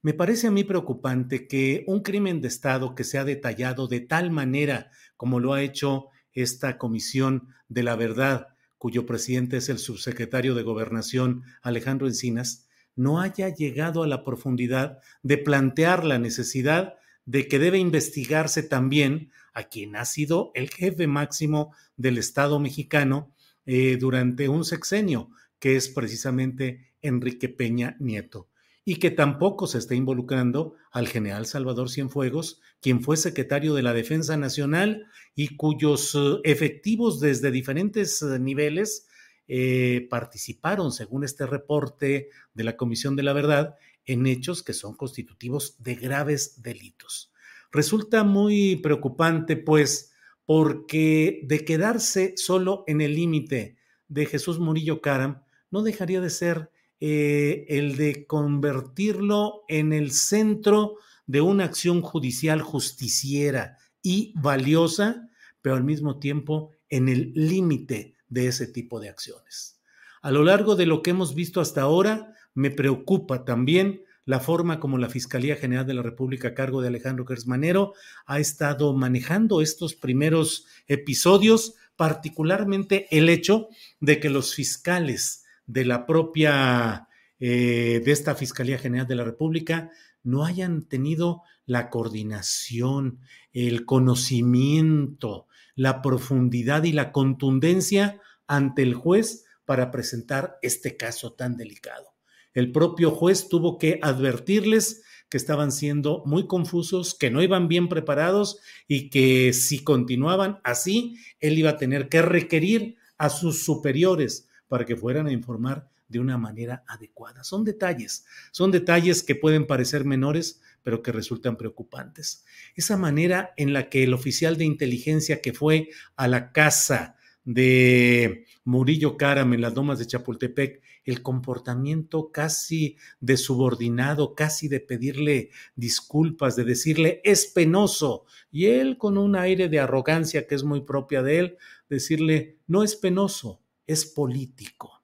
Me parece a mí preocupante que un crimen de Estado que se ha detallado de tal manera como lo ha hecho esta Comisión de la Verdad, cuyo presidente es el subsecretario de Gobernación Alejandro Encinas, no haya llegado a la profundidad de plantear la necesidad de que debe investigarse también a quien ha sido el jefe máximo del Estado mexicano eh, durante un sexenio, que es precisamente Enrique Peña Nieto y que tampoco se está involucrando al general Salvador Cienfuegos, quien fue secretario de la Defensa Nacional y cuyos eh, efectivos desde diferentes eh, niveles eh, participaron, según este reporte de la Comisión de la Verdad, en hechos que son constitutivos de graves delitos. Resulta muy preocupante, pues, porque de quedarse solo en el límite de Jesús Murillo Caram, no dejaría de ser eh, el de convertirlo en el centro de una acción judicial justiciera y valiosa, pero al mismo tiempo en el límite de ese tipo de acciones. A lo largo de lo que hemos visto hasta ahora, me preocupa también la forma como la Fiscalía General de la República a cargo de Alejandro Gersmanero ha estado manejando estos primeros episodios, particularmente el hecho de que los fiscales de la propia, eh, de esta Fiscalía General de la República, no hayan tenido la coordinación, el conocimiento, la profundidad y la contundencia ante el juez para presentar este caso tan delicado. El propio juez tuvo que advertirles que estaban siendo muy confusos, que no iban bien preparados y que si continuaban así, él iba a tener que requerir a sus superiores, para que fueran a informar de una manera adecuada. Son detalles, son detalles que pueden parecer menores, pero que resultan preocupantes. Esa manera en la que el oficial de inteligencia que fue a la casa de Murillo Caram en las domas de Chapultepec, el comportamiento casi de subordinado, casi de pedirle disculpas, de decirle es penoso, y él con un aire de arrogancia que es muy propia de él, decirle no es penoso, es político.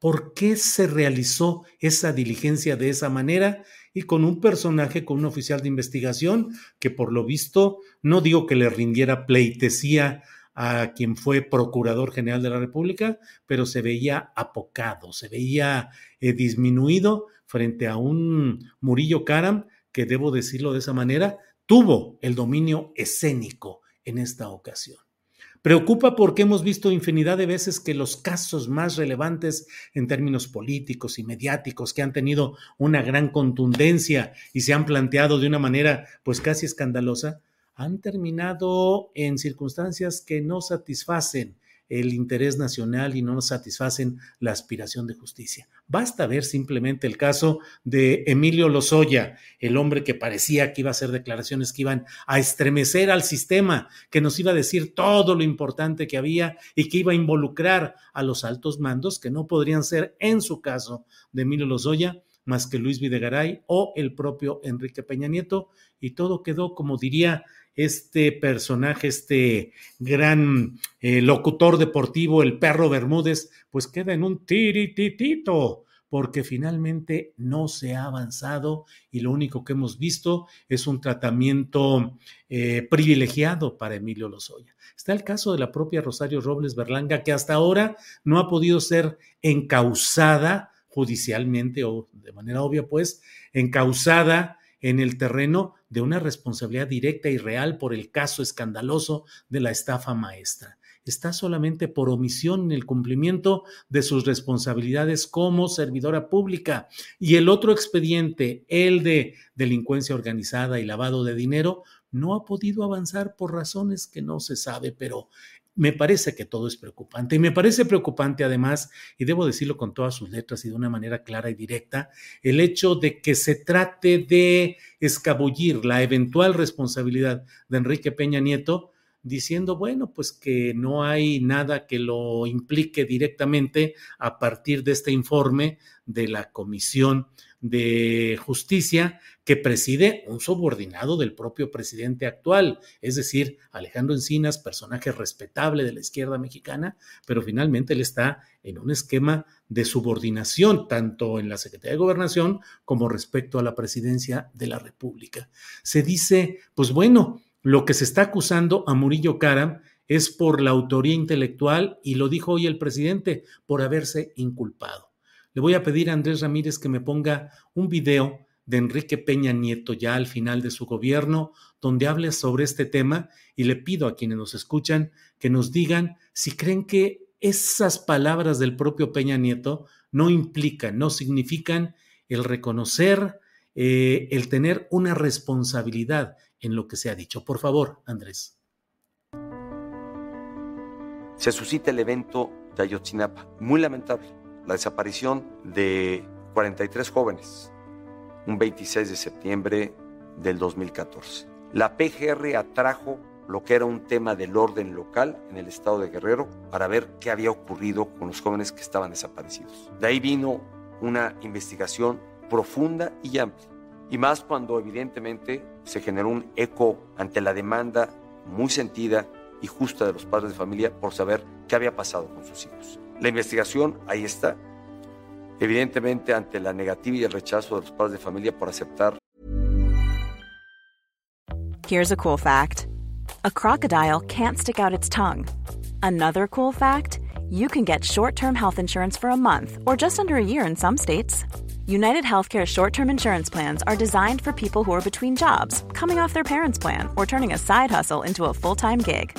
¿Por qué se realizó esa diligencia de esa manera y con un personaje, con un oficial de investigación que por lo visto, no digo que le rindiera pleitesía a quien fue Procurador General de la República, pero se veía apocado, se veía eh, disminuido frente a un Murillo Karam que, debo decirlo de esa manera, tuvo el dominio escénico en esta ocasión. Preocupa porque hemos visto infinidad de veces que los casos más relevantes en términos políticos y mediáticos que han tenido una gran contundencia y se han planteado de una manera pues casi escandalosa, han terminado en circunstancias que no satisfacen el interés nacional y no nos satisfacen la aspiración de justicia. Basta ver simplemente el caso de Emilio Lozoya, el hombre que parecía que iba a hacer declaraciones que iban a estremecer al sistema, que nos iba a decir todo lo importante que había y que iba a involucrar a los altos mandos, que no podrían ser en su caso de Emilio Lozoya, más que Luis Videgaray o el propio Enrique Peña Nieto, y todo quedó, como diría este personaje, este gran eh, locutor deportivo, el perro Bermúdez, pues queda en un tirititito, porque finalmente no se ha avanzado y lo único que hemos visto es un tratamiento eh, privilegiado para Emilio Lozoya. Está el caso de la propia Rosario Robles Berlanga, que hasta ahora no ha podido ser encausada judicialmente o de manera obvia, pues, encausada en el terreno de una responsabilidad directa y real por el caso escandaloso de la estafa maestra está solamente por omisión en el cumplimiento de sus responsabilidades como servidora pública. Y el otro expediente, el de delincuencia organizada y lavado de dinero, no ha podido avanzar por razones que no se sabe, pero me parece que todo es preocupante. Y me parece preocupante además, y debo decirlo con todas sus letras y de una manera clara y directa, el hecho de que se trate de escabullir la eventual responsabilidad de Enrique Peña Nieto diciendo, bueno, pues que no hay nada que lo implique directamente a partir de este informe de la Comisión de Justicia que preside un subordinado del propio presidente actual, es decir, Alejandro Encinas, personaje respetable de la izquierda mexicana, pero finalmente él está en un esquema de subordinación, tanto en la Secretaría de Gobernación como respecto a la presidencia de la República. Se dice, pues bueno, lo que se está acusando a Murillo Karam es por la autoría intelectual y lo dijo hoy el presidente, por haberse inculpado. Le voy a pedir a Andrés Ramírez que me ponga un video de Enrique Peña Nieto ya al final de su gobierno, donde hable sobre este tema y le pido a quienes nos escuchan que nos digan si creen que esas palabras del propio Peña Nieto no implican, no significan el reconocer, eh, el tener una responsabilidad en lo que se ha dicho. Por favor, Andrés. Se suscita el evento de Ayotzinapa, muy lamentable, la desaparición de 43 jóvenes, un 26 de septiembre del 2014. La PGR atrajo lo que era un tema del orden local en el estado de Guerrero para ver qué había ocurrido con los jóvenes que estaban desaparecidos. De ahí vino una investigación profunda y amplia y más cuando evidentemente se generó un eco ante la demanda muy sentida y justa de los padres de familia por saber qué había pasado con sus hijos. La investigación ahí está, evidentemente ante la negativa y el rechazo de los padres de familia por aceptar. Here's a cool fact. A crocodile can't stick out its tongue. Another cool fact, you can get short-term health insurance for a month or just under a year in some states. United Healthcare short term insurance plans are designed for people who are between jobs, coming off their parents' plan, or turning a side hustle into a full time gig.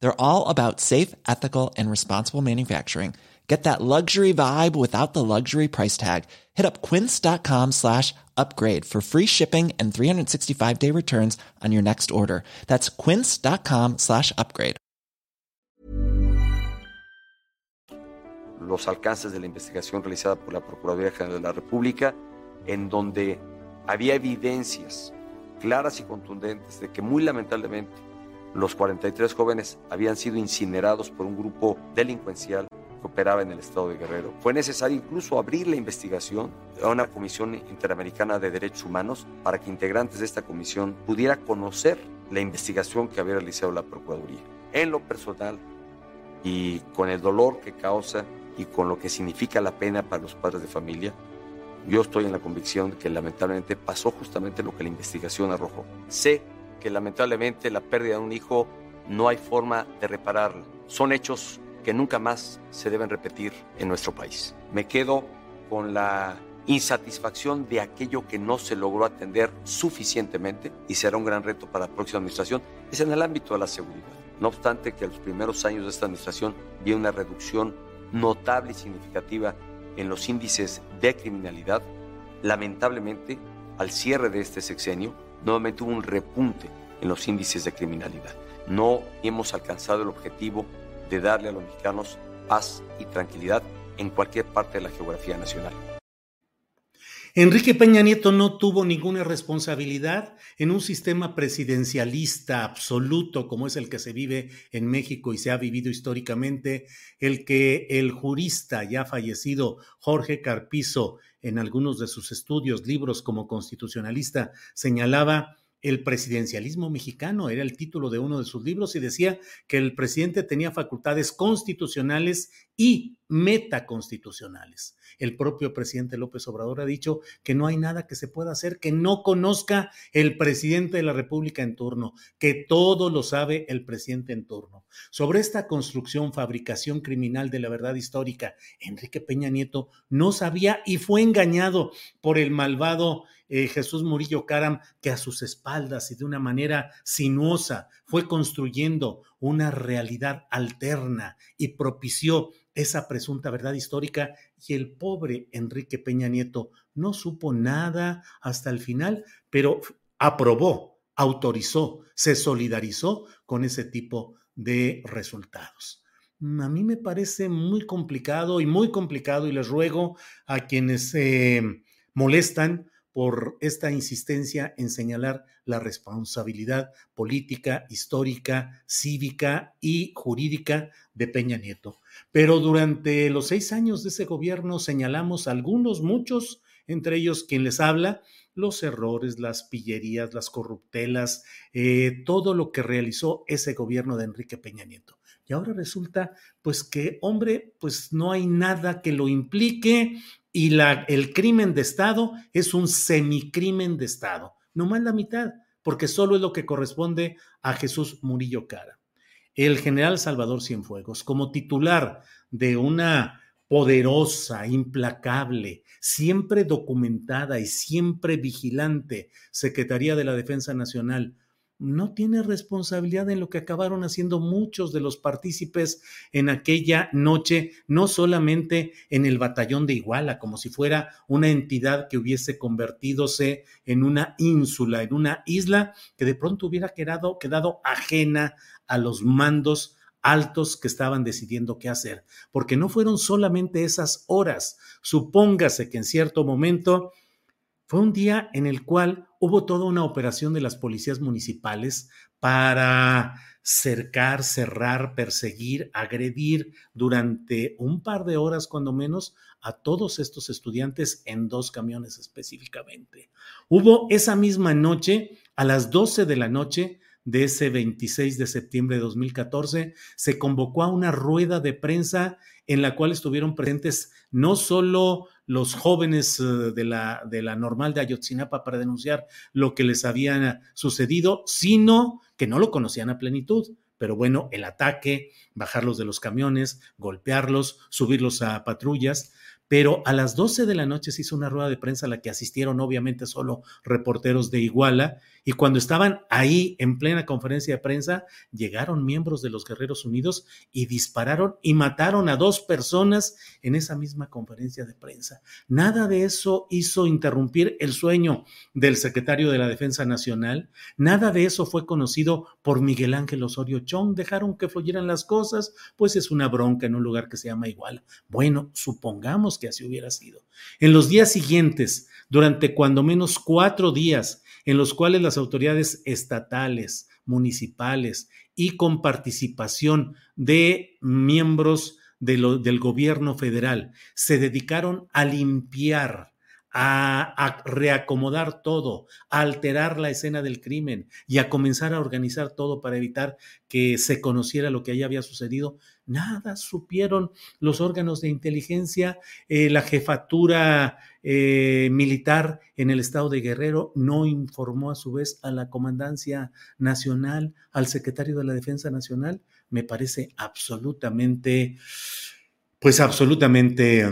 They're all about safe, ethical, and responsible manufacturing. Get that luxury vibe without the luxury price tag. Hit up quince.com slash upgrade for free shipping and 365 day returns on your next order. That's quince.com slash upgrade. los alcances de la investigación realizada por la Procuraduría General de la República, en donde había evidencias claras y contundentes de que muy lamentablemente los 43 jóvenes habían sido incinerados por un grupo delincuencial que operaba en el estado de Guerrero. Fue necesario incluso abrir la investigación a una comisión interamericana de derechos humanos para que integrantes de esta comisión pudiera conocer la investigación que había realizado la Procuraduría. En lo personal y con el dolor que causa y con lo que significa la pena para los padres de familia, yo estoy en la convicción que lamentablemente pasó justamente lo que la investigación arrojó. Sé que lamentablemente la pérdida de un hijo no hay forma de repararla. Son hechos que nunca más se deben repetir en nuestro país. Me quedo con la insatisfacción de aquello que no se logró atender suficientemente y será un gran reto para la próxima administración, es en el ámbito de la seguridad. No obstante que en los primeros años de esta administración vi una reducción notable y significativa en los índices de criminalidad, lamentablemente, al cierre de este sexenio, nuevamente hubo un repunte en los índices de criminalidad. No hemos alcanzado el objetivo de darle a los mexicanos paz y tranquilidad en cualquier parte de la geografía nacional. Enrique Peña Nieto no tuvo ninguna responsabilidad en un sistema presidencialista absoluto como es el que se vive en México y se ha vivido históricamente, el que el jurista ya fallecido Jorge Carpizo en algunos de sus estudios, libros como constitucionalista, señalaba el presidencialismo mexicano, era el título de uno de sus libros, y decía que el presidente tenía facultades constitucionales y metaconstitucionales. El propio presidente López Obrador ha dicho que no hay nada que se pueda hacer que no conozca el presidente de la República en turno, que todo lo sabe el presidente en turno. Sobre esta construcción, fabricación criminal de la verdad histórica, Enrique Peña Nieto no sabía y fue engañado por el malvado eh, Jesús Murillo Caram, que a sus espaldas y de una manera sinuosa fue construyendo una realidad alterna y propició esa presunta verdad histórica y el pobre Enrique Peña Nieto no supo nada hasta el final, pero aprobó, autorizó, se solidarizó con ese tipo de resultados. A mí me parece muy complicado y muy complicado y les ruego a quienes se molestan por esta insistencia en señalar la responsabilidad política, histórica, cívica y jurídica de Peña Nieto. Pero durante los seis años de ese gobierno señalamos algunos, muchos, entre ellos quien les habla, los errores, las pillerías, las corruptelas, eh, todo lo que realizó ese gobierno de Enrique Peña Nieto. Y ahora resulta, pues que, hombre, pues no hay nada que lo implique, y la, el crimen de Estado es un semicrimen de Estado, no más la mitad, porque solo es lo que corresponde a Jesús Murillo Cara. El general Salvador Cienfuegos, como titular de una poderosa, implacable, siempre documentada y siempre vigilante Secretaría de la Defensa Nacional, no tiene responsabilidad en lo que acabaron haciendo muchos de los partícipes en aquella noche, no solamente en el batallón de Iguala, como si fuera una entidad que hubiese convertidose en una ínsula, en una isla que de pronto hubiera quedado, quedado ajena a los mandos altos que estaban decidiendo qué hacer, porque no fueron solamente esas horas. Supóngase que en cierto momento fue un día en el cual hubo toda una operación de las policías municipales para cercar, cerrar, perseguir, agredir durante un par de horas cuando menos a todos estos estudiantes en dos camiones específicamente. Hubo esa misma noche, a las 12 de la noche, de ese 26 de septiembre de 2014, se convocó a una rueda de prensa en la cual estuvieron presentes no solo los jóvenes eh, de la, de la normal de Ayotzinapa para denunciar lo que les había sucedido, sino que no lo conocían a plenitud. Pero bueno, el ataque, bajarlos de los camiones, golpearlos, subirlos a patrullas, pero a las 12 de la noche se hizo una rueda de prensa a la que asistieron obviamente solo reporteros de Iguala y cuando estaban ahí en plena conferencia de prensa llegaron miembros de los Guerreros Unidos y dispararon y mataron a dos personas en esa misma conferencia de prensa. Nada de eso hizo interrumpir el sueño del secretario de la Defensa Nacional, nada de eso fue conocido por Miguel Ángel Osorio Chong, dejaron que fluyeran las cosas, pues es una bronca en un lugar que se llama Iguala. Bueno, supongamos que así hubiera sido. En los días siguientes, durante cuando menos cuatro días, en los cuales las autoridades estatales, municipales y con participación de miembros del gobierno federal se dedicaron a limpiar a, reacomodar todo, a alterar la escena del crimen y a comenzar a organizar todo para evitar que se conociera lo que allá había sucedido, nada supieron los órganos de inteligencia, eh, la jefatura eh, militar en el estado de Guerrero no informó a su vez a la Comandancia Nacional, al secretario de la Defensa Nacional, me parece absolutamente, pues absolutamente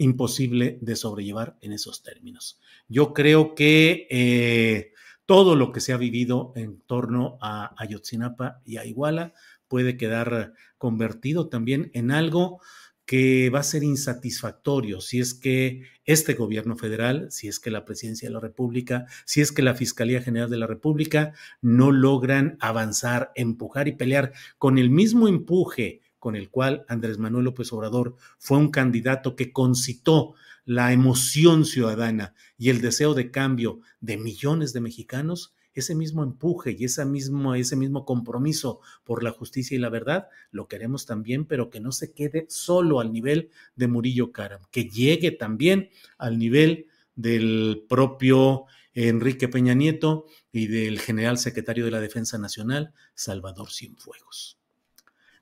imposible de sobrellevar en esos términos. Yo creo que eh, todo lo que se ha vivido en torno a Ayotzinapa y a Iguala puede quedar convertido también en algo que va a ser insatisfactorio si es que este gobierno federal, si es que la presidencia de la República, si es que la Fiscalía General de la República no logran avanzar, empujar y pelear con el mismo empuje con el cual Andrés Manuel López Obrador fue un candidato que concitó la emoción ciudadana y el deseo de cambio de millones de mexicanos, ese mismo empuje y ese mismo, ese mismo compromiso por la justicia y la verdad, lo queremos también, pero que no se quede solo al nivel de Murillo Karam, que llegue también al nivel del propio Enrique Peña Nieto y del general secretario de la Defensa Nacional, Salvador Cienfuegos.